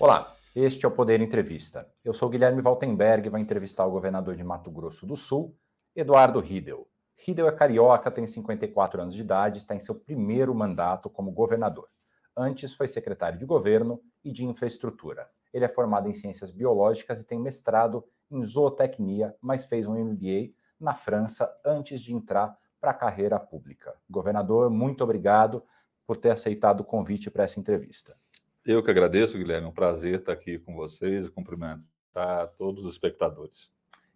Olá, este é o Poder Entrevista. Eu sou Guilherme Valtenberg e vou entrevistar o governador de Mato Grosso do Sul, Eduardo Riedel. Riedel é carioca, tem 54 anos de idade, está em seu primeiro mandato como governador. Antes foi secretário de governo e de infraestrutura. Ele é formado em ciências biológicas e tem mestrado em zootecnia, mas fez um MBA na França antes de entrar para a carreira pública. Governador, muito obrigado por ter aceitado o convite para essa entrevista. Eu que agradeço, Guilherme. É um prazer estar aqui com vocês e cumprimentar todos os espectadores.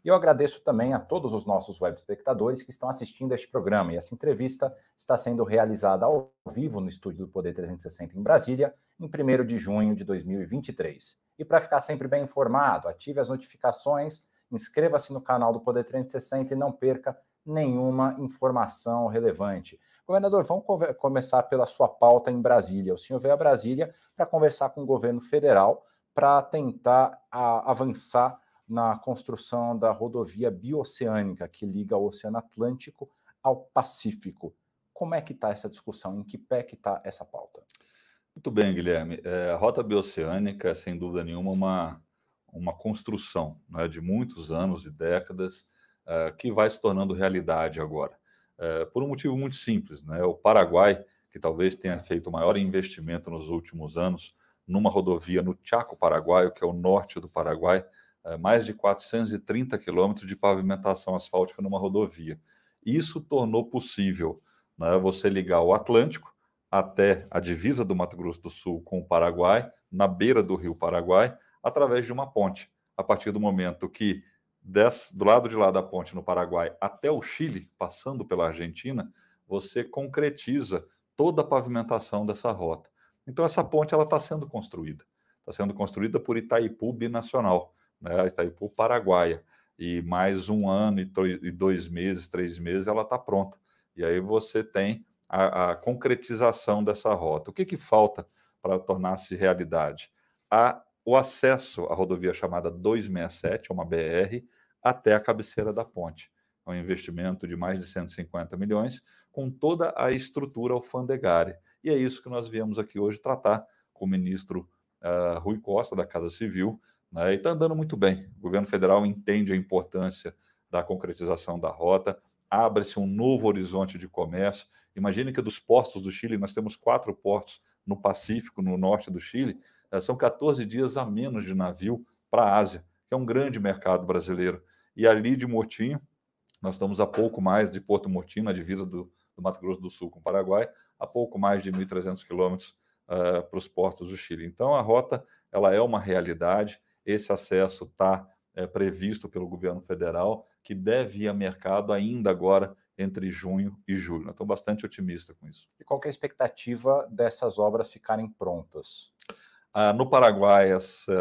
E eu agradeço também a todos os nossos web espectadores que estão assistindo este programa. E essa entrevista está sendo realizada ao vivo no estúdio do Poder 360 em Brasília, em 1 de junho de 2023. E para ficar sempre bem informado, ative as notificações, inscreva-se no canal do Poder 360 e não perca nenhuma informação relevante. Governador, vamos começar pela sua pauta em Brasília. O senhor veio a Brasília para conversar com o governo federal para tentar a, avançar na construção da rodovia bioceânica que liga o Oceano Atlântico ao Pacífico. Como é que está essa discussão? Em que pé que está essa pauta? Muito bem, Guilherme. É, a rota bioceânica é, sem dúvida nenhuma, uma, uma construção né, de muitos anos e décadas uh, que vai se tornando realidade agora. Uh, por um motivo muito simples, né? O Paraguai, que talvez tenha feito o maior investimento nos últimos anos numa rodovia no Chaco Paraguaio, que é o norte do Paraguai, uh, mais de 430 quilômetros de pavimentação asfáltica numa rodovia. Isso tornou possível né, você ligar o Atlântico até a divisa do Mato Grosso do Sul com o Paraguai, na beira do rio Paraguai, através de uma ponte. A partir do momento que des, do lado de lá da ponte no Paraguai até o Chile, passando pela Argentina, você concretiza toda a pavimentação dessa rota. Então essa ponte ela está sendo construída, está sendo construída por Itaipu Binacional, né, Itaipu Paraguaia, e mais um ano e dois meses, três meses ela está pronta. E aí você tem a, a concretização dessa rota. O que, que falta para tornar-se realidade? A o acesso à rodovia chamada 267, é uma BR, até a cabeceira da ponte. É um investimento de mais de 150 milhões, com toda a estrutura alfandegária. E é isso que nós viemos aqui hoje tratar com o ministro uh, Rui Costa, da Casa Civil, né, e está andando muito bem. O governo federal entende a importância da concretização da rota, abre-se um novo horizonte de comércio. Imagine que dos portos do Chile, nós temos quatro portos no Pacífico, no norte do Chile, eh, são 14 dias a menos de navio para a Ásia, que é um grande mercado brasileiro. E ali de Motinho, nós estamos a pouco mais de Porto Motinho, na divisa do, do Mato Grosso do Sul com o Paraguai, a pouco mais de 1.300 quilômetros uh, para os portos do Chile. Então, a rota ela é uma realidade, esse acesso está é, previsto pelo governo federal, que deve ir a mercado ainda agora entre junho e julho. Estou bastante otimista com isso. E qual é a expectativa dessas obras ficarem prontas? Ah, no Paraguai, essa,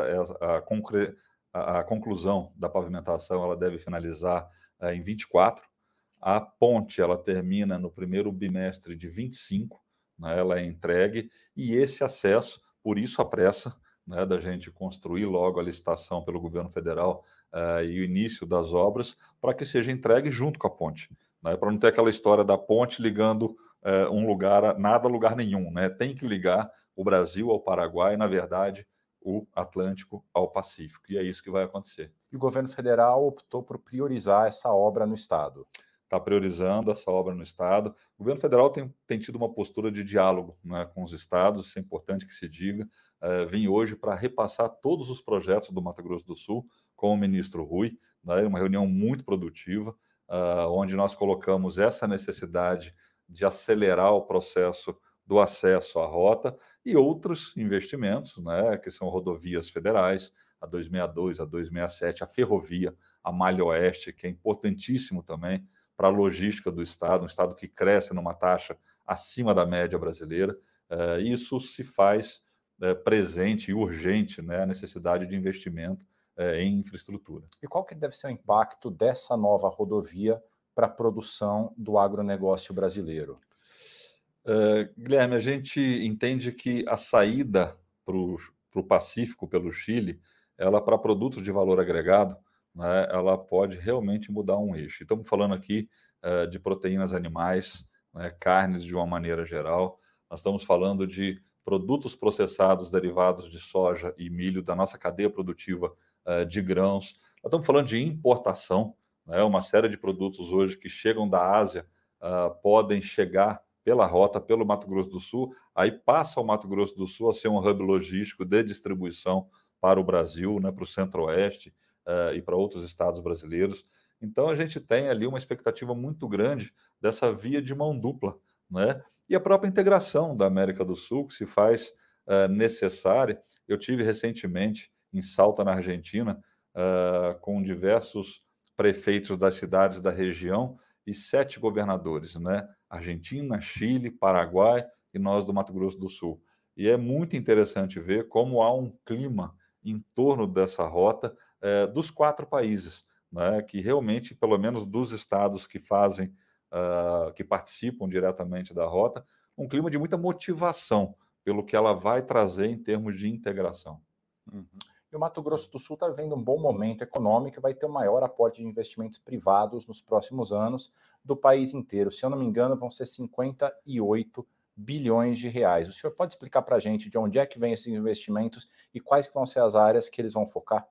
a, a, a, conclusão da pavimentação ela deve finalizar ah, em 24. A ponte ela termina no primeiro bimestre de 25, né, ela é entregue, e esse acesso, por isso a pressa né, da gente construir logo a licitação pelo governo federal uh, e o início das obras, para que seja entregue junto com a ponte né, para não ter aquela história da ponte ligando é, um lugar, nada a lugar nenhum. Né? Tem que ligar o Brasil ao Paraguai, na verdade, o Atlântico ao Pacífico. E é isso que vai acontecer. E o governo federal optou por priorizar essa obra no Estado. Está priorizando essa obra no Estado. O governo federal tem, tem tido uma postura de diálogo né, com os estados, isso é importante que se diga. É, vim hoje para repassar todos os projetos do Mato Grosso do Sul com o ministro Rui, né, uma reunião muito produtiva uh, onde nós colocamos essa necessidade de acelerar o processo do acesso à rota e outros investimentos, né, que são rodovias federais, a 262, a 267, a ferrovia, a Malha Oeste, que é importantíssimo também para a logística do Estado, um Estado que cresce numa taxa acima da média brasileira. Uh, isso se faz uh, presente e urgente, né, a necessidade de investimento é, em infraestrutura. E qual que deve ser o impacto dessa nova rodovia para a produção do agronegócio brasileiro? Uh, Guilherme, a gente entende que a saída para o Pacífico pelo Chile, ela para produtos de valor agregado, né, ela pode realmente mudar um eixo. Estamos falando aqui uh, de proteínas animais, né, carnes de uma maneira geral, nós estamos falando de produtos processados derivados de soja e milho da nossa cadeia produtiva de grãos. Nós estamos falando de importação, né? uma série de produtos hoje que chegam da Ásia uh, podem chegar pela rota, pelo Mato Grosso do Sul, aí passa o Mato Grosso do Sul a ser um hub logístico de distribuição para o Brasil, né, para o Centro-Oeste uh, e para outros estados brasileiros. Então a gente tem ali uma expectativa muito grande dessa via de mão dupla, né? E a própria integração da América do Sul que se faz uh, necessária. Eu tive recentemente em Salta, na Argentina, uh, com diversos prefeitos das cidades da região e sete governadores, né? Argentina, Chile, Paraguai e nós do Mato Grosso do Sul. E é muito interessante ver como há um clima em torno dessa rota eh, dos quatro países, né? que realmente, pelo menos dos estados que fazem, uh, que participam diretamente da rota, um clima de muita motivação pelo que ela vai trazer em termos de integração. Uhum. E o Mato Grosso do Sul está vivendo um bom momento econômico e vai ter o maior aporte de investimentos privados nos próximos anos do país inteiro. Se eu não me engano, vão ser 58 bilhões de reais. O senhor pode explicar para a gente de onde é que vem esses investimentos e quais vão ser as áreas que eles vão focar?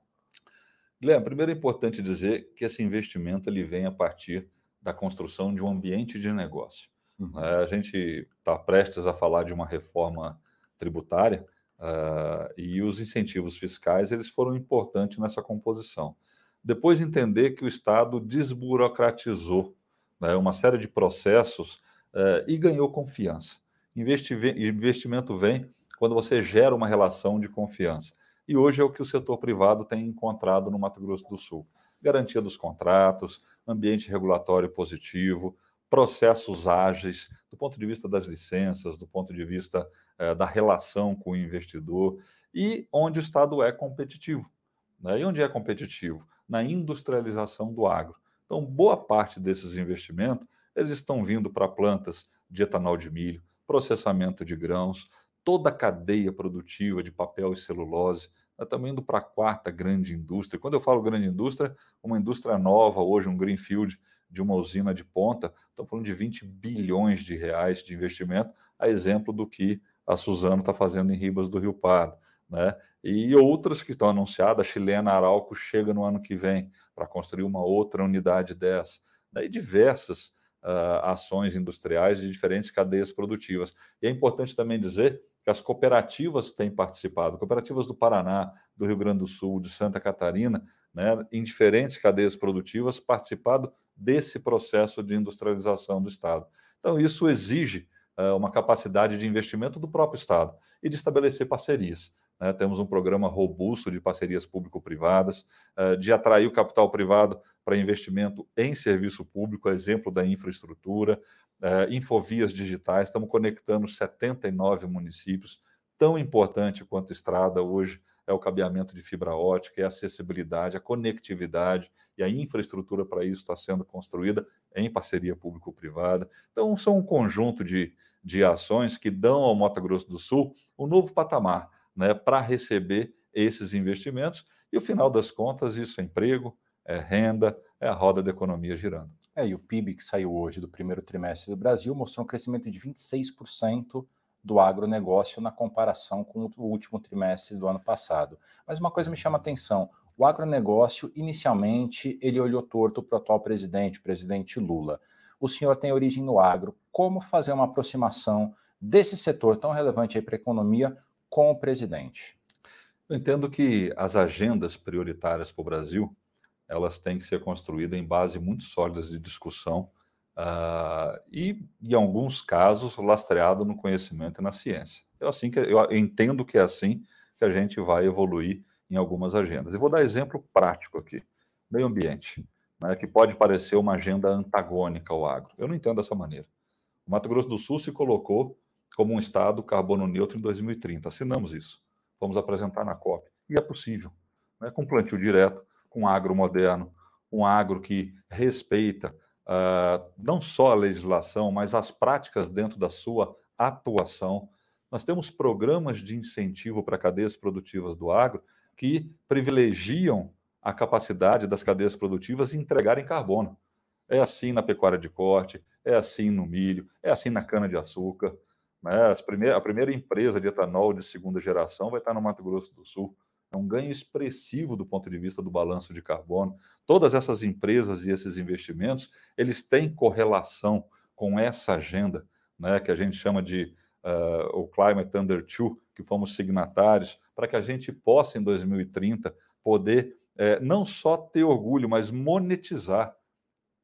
Guilherme, primeiro é importante dizer que esse investimento ele vem a partir da construção de um ambiente de negócio. Uhum. A gente está prestes a falar de uma reforma tributária Uh, e os incentivos fiscais eles foram importantes nessa composição. Depois entender que o Estado desburocratizou né, uma série de processos uh, e ganhou confiança. investimento vem quando você gera uma relação de confiança. E hoje é o que o setor privado tem encontrado no Mato Grosso do Sul. Garantia dos contratos, ambiente regulatório positivo, processos ágeis, do ponto de vista das licenças, do ponto de vista eh, da relação com o investidor, e onde o Estado é competitivo. Né? E onde é competitivo? Na industrialização do agro. Então, boa parte desses investimentos, eles estão vindo para plantas de etanol de milho, processamento de grãos, toda a cadeia produtiva de papel e celulose, nós estamos indo para a quarta grande indústria. Quando eu falo grande indústria, uma indústria nova, hoje um greenfield, de uma usina de ponta, estamos falando de 20 bilhões de reais de investimento, a exemplo do que a Suzano está fazendo em Ribas do Rio Pardo. Né? E outras que estão anunciadas, a chilena Arauco chega no ano que vem para construir uma outra unidade dessa. Né? E diversas uh, ações industriais de diferentes cadeias produtivas. E é importante também dizer que as cooperativas têm participado, cooperativas do Paraná, do Rio Grande do Sul, de Santa Catarina, né, em diferentes cadeias produtivas, participado desse processo de industrialização do Estado. Então, isso exige uh, uma capacidade de investimento do próprio Estado e de estabelecer parcerias. Né? Temos um programa robusto de parcerias público-privadas, uh, de atrair o capital privado para investimento em serviço público, exemplo da infraestrutura, uh, infovias digitais, estamos conectando 79 municípios, tão importante quanto estrada hoje é o cabeamento de fibra ótica, é a acessibilidade, a conectividade e a infraestrutura para isso está sendo construída em parceria público-privada. Então, são um conjunto de, de ações que dão ao Mato Grosso do Sul um novo patamar né, para receber esses investimentos e, no final das contas, isso é emprego, é renda, é a roda da economia girando. É, e o PIB que saiu hoje do primeiro trimestre do Brasil mostrou um crescimento de 26% do agronegócio na comparação com o último trimestre do ano passado. Mas uma coisa me chama a atenção: o agronegócio, inicialmente, ele olhou torto para o atual presidente, o presidente Lula. O senhor tem origem no agro. Como fazer uma aproximação desse setor tão relevante para a economia com o presidente? Eu entendo que as agendas prioritárias para o Brasil elas têm que ser construídas em base muito sólidas de discussão Uh, e, em alguns casos, lastreado no conhecimento e na ciência. Eu, assim que, eu entendo que é assim que a gente vai evoluir em algumas agendas. E vou dar exemplo prático aqui. Meio ambiente, né, que pode parecer uma agenda antagônica ao agro. Eu não entendo dessa maneira. O Mato Grosso do Sul se colocou como um estado carbono neutro em 2030. Assinamos isso. Vamos apresentar na COP. E é possível. Né, com plantio direto, com agro moderno, um agro que respeita uh, não só a legislação, mas as práticas dentro da sua atuação. Nós temos programas de incentivo para cadeias produtivas do agro que privilegiam a capacidade das cadeias produtivas em entregarem carbono. É assim na pecuária de corte, é assim no milho, é assim na cana-de-açúcar. Né? A primeira empresa de etanol de segunda geração vai estar no Mato Grosso do Sul. É um ganho expressivo do ponto de vista do balanço de carbono. Todas essas empresas e esses investimentos, eles têm correlação com essa agenda, né, que a gente chama de uh, o Climate Under Two, que fomos signatários, para que a gente possa, em 2030, poder eh, não só ter orgulho, mas monetizar.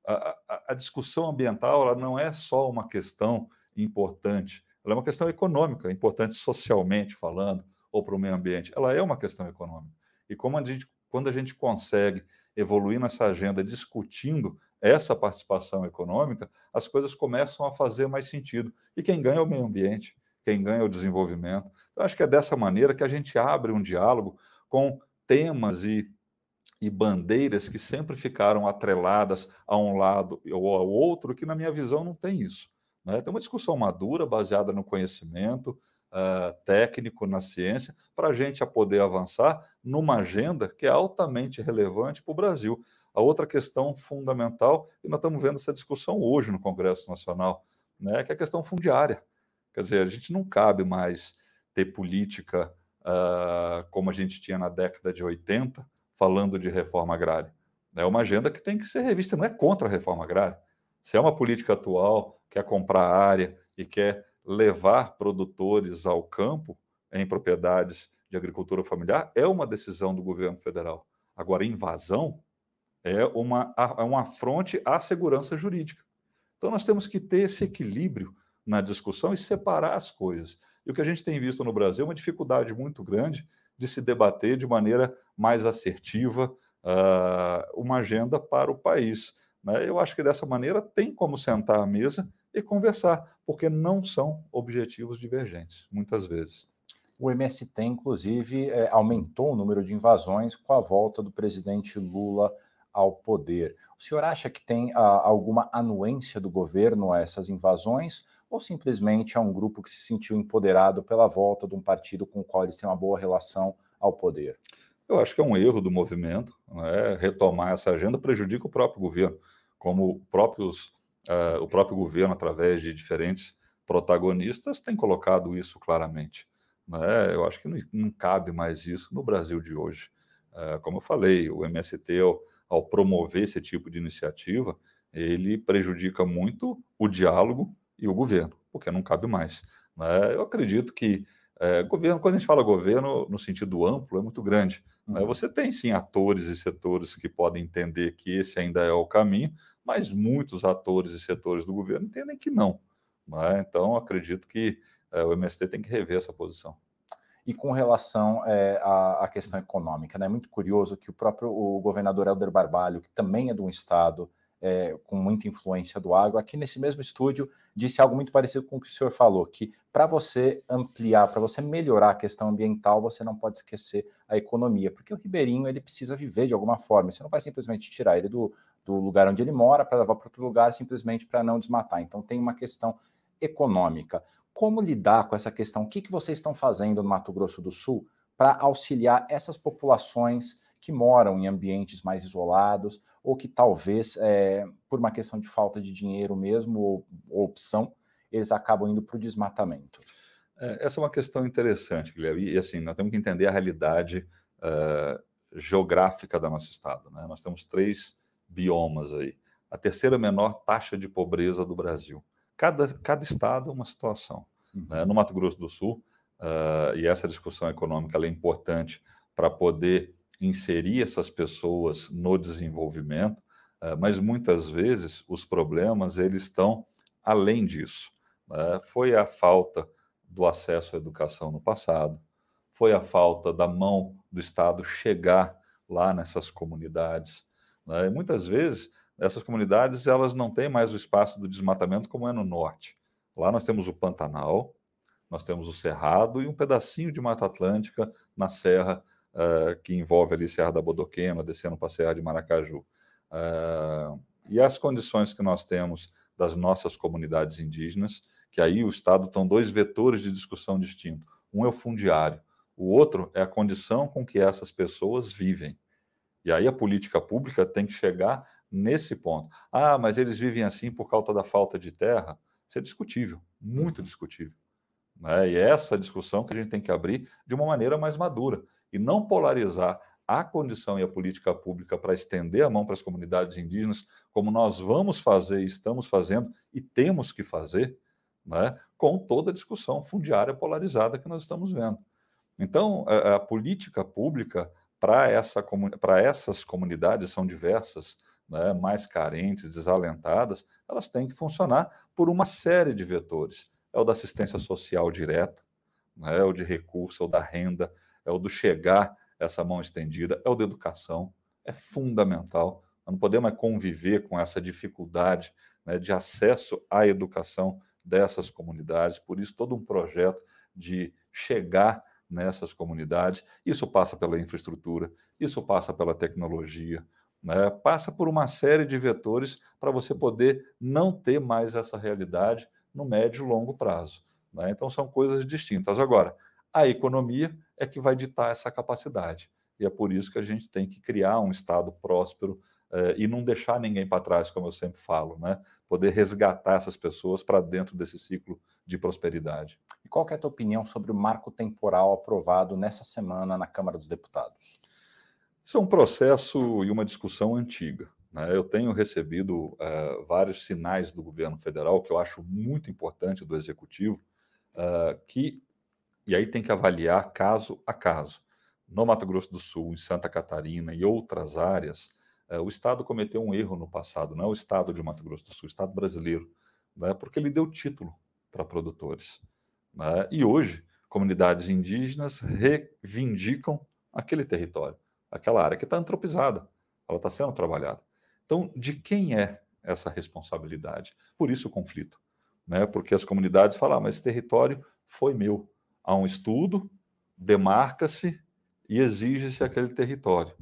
A, a, a discussão ambiental não é só uma questão importante, ela é uma questão econômica, importante socialmente falando, ou para o meio ambiente. Ela é uma questão econômica. E como a gente, quando a gente consegue evoluir nessa agenda discutindo essa participação econômica, as coisas começam a fazer mais sentido. E quem ganha é o meio ambiente, quem ganha é o desenvolvimento. Eu acho que é dessa maneira que a gente abre um diálogo com temas e, e bandeiras que sempre ficaram atreladas a um lado ou ao outro, que na minha visão não tem isso. Né? Tem uma discussão madura, baseada no conhecimento, uh, técnico, na ciência, para a gente poder avançar numa agenda que é altamente relevante para o Brasil. A outra questão fundamental, e nós estamos vendo essa discussão hoje no Congresso Nacional, né, que é a questão fundiária. Quer dizer, a gente não cabe mais ter política uh, como a gente tinha na década de 80, falando de reforma agrária. É uma agenda que tem que ser revista, não é contra a reforma agrária. Se é uma política atual, quer comprar área e quer levar produtores ao campo em propriedades de agricultura familiar, é uma decisão do governo federal. Agora, invasão é, uma, é um afronte à segurança jurídica. Então, nós temos que ter esse equilíbrio na discussão e separar as coisas. E o que a gente tem visto no Brasil é uma dificuldade muito grande de se debater de maneira mais assertiva uh, uma agenda para o país. Né? Eu acho que dessa maneira tem como sentar à mesa e conversar, porque não são objetivos divergentes, muitas vezes. O MST, inclusive, é, aumentou o número de invasões com a volta do presidente Lula ao poder. O senhor acha que tem ah, alguma anuência do governo a essas invasões ou simplesmente é um grupo que se sentiu empoderado pela volta de um partido com o qual eles têm uma boa relação ao poder? Eu acho que é um erro do movimento. Né? Retomar essa agenda prejudica o próprio governo, como próprios, uh, o próprio governo, através de diferentes protagonistas, tem colocado isso claramente. Né? Eu acho que não, não, cabe mais isso no Brasil de hoje. Uh, como eu falei, o MST ao promover esse tipo de iniciativa, ele prejudica muito o diálogo e o governo, porque não cabe mais. Né? Eu acredito que é, governo, quando a gente fala governo no sentido amplo, é muito grande. Né? Uhum. Você tem sim atores e setores que podem entender que esse ainda é o caminho, mas muitos atores e setores do governo entendem que não. Né? Então, acredito que é, o MST tem que rever essa posição e com relação é, à, à, questão econômica. É né? muito curioso que o próprio o governador Helder Barbalho, que também é de um estado é, com muita influência do agro, aqui nesse mesmo estúdio disse algo muito parecido com o que o senhor falou, que para você ampliar, para você melhorar a questão ambiental, você não pode esquecer a economia, porque o ribeirinho ele precisa viver de alguma forma, você não vai simplesmente tirar ele do, do lugar onde ele mora para levar para outro lugar simplesmente para não desmatar, então tem uma questão econômica como lidar com essa questão? O que, que vocês estão fazendo no Mato Grosso do Sul para auxiliar essas populações que moram em ambientes mais isolados ou que talvez, é, por uma questão de falta de dinheiro mesmo ou, ou opção, eles acabam indo para o desmatamento? É, essa é uma questão interessante, Guilherme. E assim, nós temos que entender a realidade uh, geográfica do nosso estado. Né? Nós temos três biomas aí. A terceira menor taxa de pobreza do Brasil. Cada, cada estado é uma situação. Uhum. Né? No Mato Grosso do Sul, uh, e essa discussão econômica é importante para poder inserir essas pessoas no desenvolvimento, uh, mas muitas vezes os problemas eles estão além disso. Né? Foi a falta do acesso à educação no passado, foi a falta da mão do Estado chegar lá nessas comunidades. Né? E muitas vezes essas comunidades elas não têm mais o espaço do desmatamento como é no norte. Lá nós temos o Pantanal, nós temos o Cerrado e um pedacinho de Mata Atlântica na serra uh, que envolve ali Serra da Bodoquena, descendo para a Serra de Maracaju. Uh, e as condições que nós temos das nossas comunidades indígenas, que aí o Estado estão dois vetores de discussão distintos. Um é o fundiário, o outro é a condição com que essas pessoas vivem. E aí a política pública tem que chegar nesse ponto. Ah, mas eles vivem assim por causa da falta de terra. Isso é discutível, muito uhum. discutível. Né? E é essa discussão que a gente tem que abrir de uma maneira mais madura e não polarizar a condição e a política pública para estender a mão para as comunidades indígenas, como nós vamos fazer, estamos fazendo e temos que fazer, né? com toda a discussão fundiária polarizada que nós estamos vendo. Então, a, a política pública para essa, essas comunidades são diversas, né, mais carentes, desalentadas, elas têm que funcionar por uma série de vetores. É o da assistência social direta, né, é o de recurso, é o da renda, é o do chegar essa mão estendida, é o da educação, é fundamental. Nós não podemos conviver com essa dificuldade né, de acesso à educação dessas comunidades, por isso todo um projeto de chegar nessas comunidades. Isso passa pela infraestrutura, isso passa pela tecnologia, né? passa por uma série de vetores para você poder não ter mais essa realidade no médio e longo prazo. Né? Então, são coisas distintas. Agora, a economia é que vai ditar essa capacidade. E é por isso que a gente tem que criar um Estado próspero eh, e não deixar ninguém para trás, como eu sempre falo, né? poder resgatar essas pessoas para dentro desse ciclo de prosperidade. E qual é a tua opinião sobre o marco temporal aprovado nessa semana na Câmara dos Deputados? Isso é um processo e uma discussão antiga. Né? Eu tenho recebido uh, vários sinais do governo federal que eu acho muito importante do executivo, uh, que e aí tem que avaliar caso a caso. No Mato Grosso do Sul, em Santa Catarina e outras áreas, uh, o Estado cometeu um erro no passado, não é o Estado de Mato Grosso do Sul, o Estado brasileiro, né? porque ele deu título para produtores. Né? E hoje, comunidades indígenas reivindicam aquele território aquela área que está antropizada, ela está sendo trabalhada. Então, de quem é essa responsabilidade? Por isso o conflito, né? Porque as comunidades falam, ah, mas esse território foi meu. Há um estudo, demarca-se e exige-se aquele território,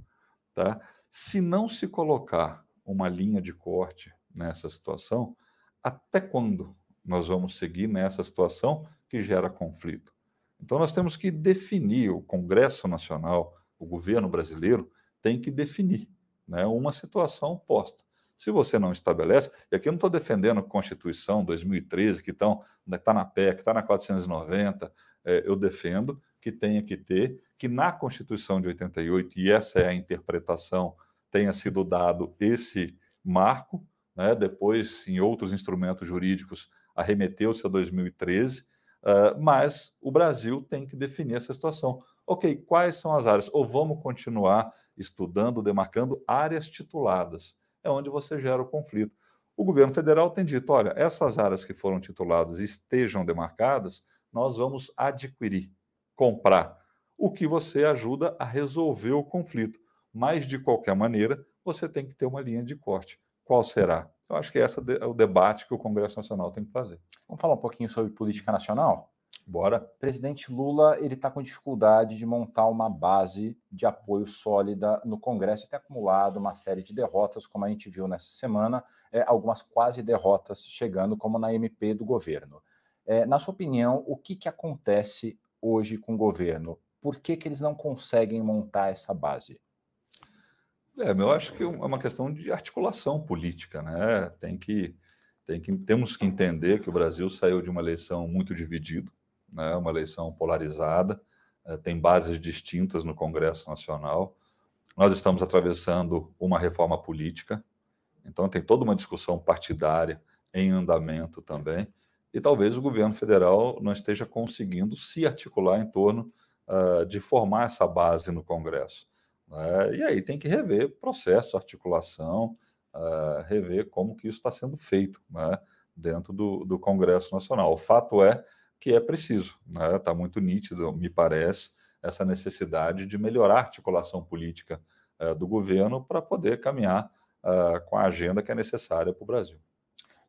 tá? Se não se colocar uma linha de corte nessa situação, até quando nós vamos seguir nessa situação que gera conflito? Então, nós temos que definir o Congresso Nacional, o governo brasileiro tem que definir né, uma situação posta. Se você não estabelece, e aqui eu não estou defendendo a Constituição 2013, que está né, na PEC, está na 490, é, eu defendo que tenha que ter, que na Constituição de 88, e essa é a interpretação, tenha sido dado esse marco, né, depois, em outros instrumentos jurídicos, arremeteu-se a 2013, uh, mas o Brasil tem que definir essa situação. Ok, quais são as áreas? Ou vamos continuar estudando, demarcando áreas tituladas? É onde você gera o conflito. O governo federal tem dito: olha, essas áreas que foram tituladas estejam demarcadas, nós vamos adquirir, comprar, o que você ajuda a resolver o conflito. Mas, de qualquer maneira, você tem que ter uma linha de corte. Qual será? Eu acho que esse é o debate que o Congresso Nacional tem que fazer. Vamos falar um pouquinho sobre política nacional? Bora. Presidente Lula ele está com dificuldade de montar uma base de apoio sólida no Congresso e tem acumulado uma série de derrotas, como a gente viu nessa semana, é, algumas quase derrotas chegando, como na MP do governo. É, na sua opinião, o que, que acontece hoje com o governo? Por que, que eles não conseguem montar essa base? É, eu acho que é uma questão de articulação política, né? Tem que, tem que, temos que entender que o Brasil saiu de uma eleição muito dividido, né, uma eleição polarizada, é, tem bases distintas no Congresso Nacional. Nós estamos atravessando uma reforma política, então tem toda uma discussão partidária em andamento também, e talvez o governo federal não esteja conseguindo se articular em torno uh, de formar essa base no Congresso. Né? E aí tem que rever processo, articulação, uh, rever como que isso está sendo feito né? dentro do, do Congresso Nacional. O fato é que é preciso. Está né? Tá muito nítido, me parece, essa necessidade de melhorar a articulação política uh, do governo para poder caminhar uh, com a agenda que é necessária para o Brasil.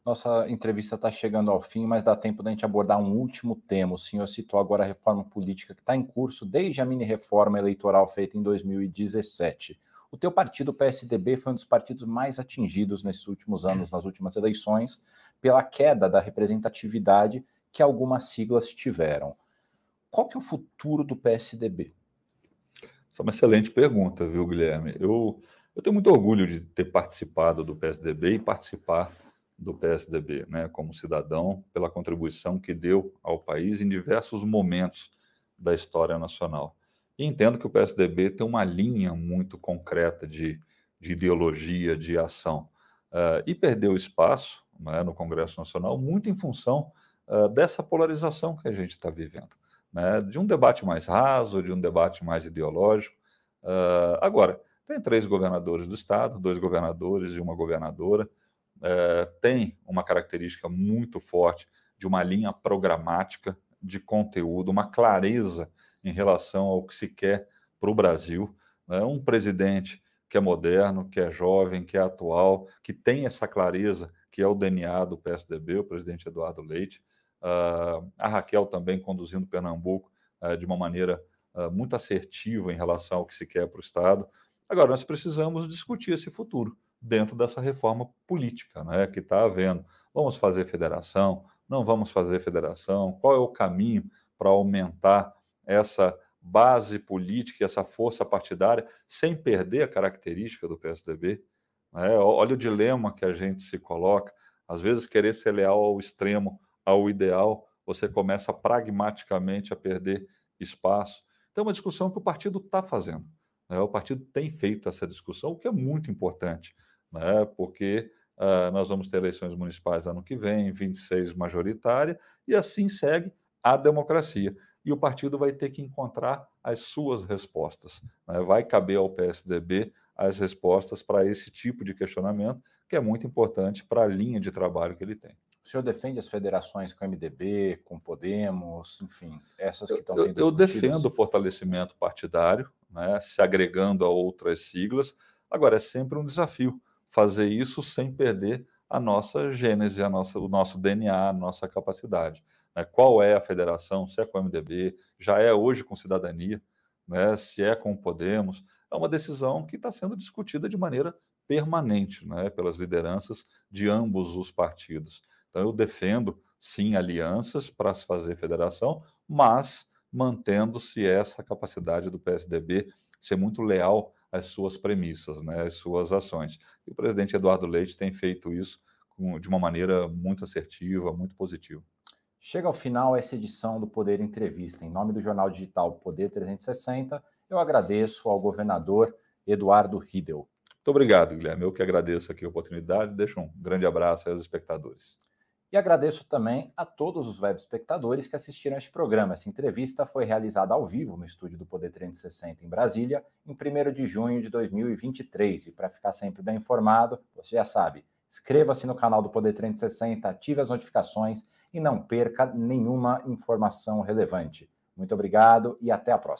Nossa entrevista está chegando ao fim, mas dá tempo da gente abordar um último tema. O senhor citou agora a reforma política que está em curso desde a mini-reforma eleitoral feita em 2017. O teu partido, o PSDB, foi um dos partidos mais atingidos nesses últimos anos, nas últimas eleições, pela queda da representatividade que algumas siglas tiveram. Qual que é o futuro do PSDB? Essa é uma excelente pergunta, viu, Guilherme? Eu, eu tenho muito orgulho de ter participado do PSDB e participar do PSDB, né, como cidadão, pela contribuição que deu ao país em diversos momentos da história nacional. E entendo que o PSDB tem uma linha muito concreta de, de ideologia, de ação, uh, e perdeu espaço né, no Congresso Nacional muito em função uh, dessa polarização que a gente está vivendo, né, de um debate mais raso, de um debate mais ideológico. Uh, agora, tem três governadores do estado, dois governadores e uma governadora. É, tem uma característica muito forte de uma linha programática de conteúdo, uma clareza em relação ao que se quer para o Brasil. Né? Um presidente que é moderno, que é jovem, que é atual, que tem essa clareza, que é o DNA do PSDB, o presidente Eduardo Leite. Uh, a Raquel também conduzindo Pernambuco uh, de uma maneira uh, muito assertiva em relação ao que se quer para o Estado. Agora, nós precisamos discutir esse futuro dentro dessa reforma política né, que está havendo. Vamos fazer federação? Não vamos fazer federação? Qual é o caminho para aumentar essa base política e essa força partidária sem perder a característica do PSDB? Né? Olha o dilema que a gente se coloca. Às vezes, querer ser leal ao extremo, ao ideal, você começa pragmaticamente a perder espaço. Então, é uma discussão que o partido está fazendo. Né? O partido tem feito essa discussão, o que é muito importante, né? porque uh, nós vamos ter eleições municipais ano que vem, 26 majoritária, e assim segue a democracia. E o partido vai ter que encontrar as suas respostas. Né? Vai caber ao PSDB as respostas para esse tipo de questionamento, que é muito importante para a linha de trabalho que ele tem. O senhor defende as federações com o MDB, com Podemos, enfim, essas que estão sendo Eu, eu defendo o fortalecimento partidário, né, se agregando a outras siglas. Agora, é sempre um desafio fazer isso sem perder a nossa gênese, a nossa, o nosso DNA, a nossa capacidade. Né? Qual é a federação? Se é com o MDB, já é hoje com cidadania, né? se é com o Podemos. É uma decisão que está sendo discutida de maneira permanente né? pelas lideranças de ambos os partidos. Então, eu defendo, sim, alianças para se fazer federação, mas mantendo-se essa capacidade do PSDB ser muito leal às suas premissas, né, às suas ações. E o presidente Eduardo Leite tem feito isso de uma maneira muito assertiva, muito positiva. Chega ao final essa edição do Poder Entrevista. Em nome do jornal digital Poder 360, eu agradeço ao governador Eduardo Riedel. Muito obrigado, Guilherme. Eu que agradeço aqui a oportunidade. Deixo um grande abraço aos espectadores. E agradeço também a todos os web espectadores que assistiram a este programa. Essa entrevista foi realizada ao vivo no estúdio do Poder 360 em Brasília, em 1 de junho de 2023. E para ficar sempre bem informado, você já sabe, inscreva-se no canal do Poder 360, ative as notificações e não perca nenhuma informação relevante. Muito obrigado e até a próxima.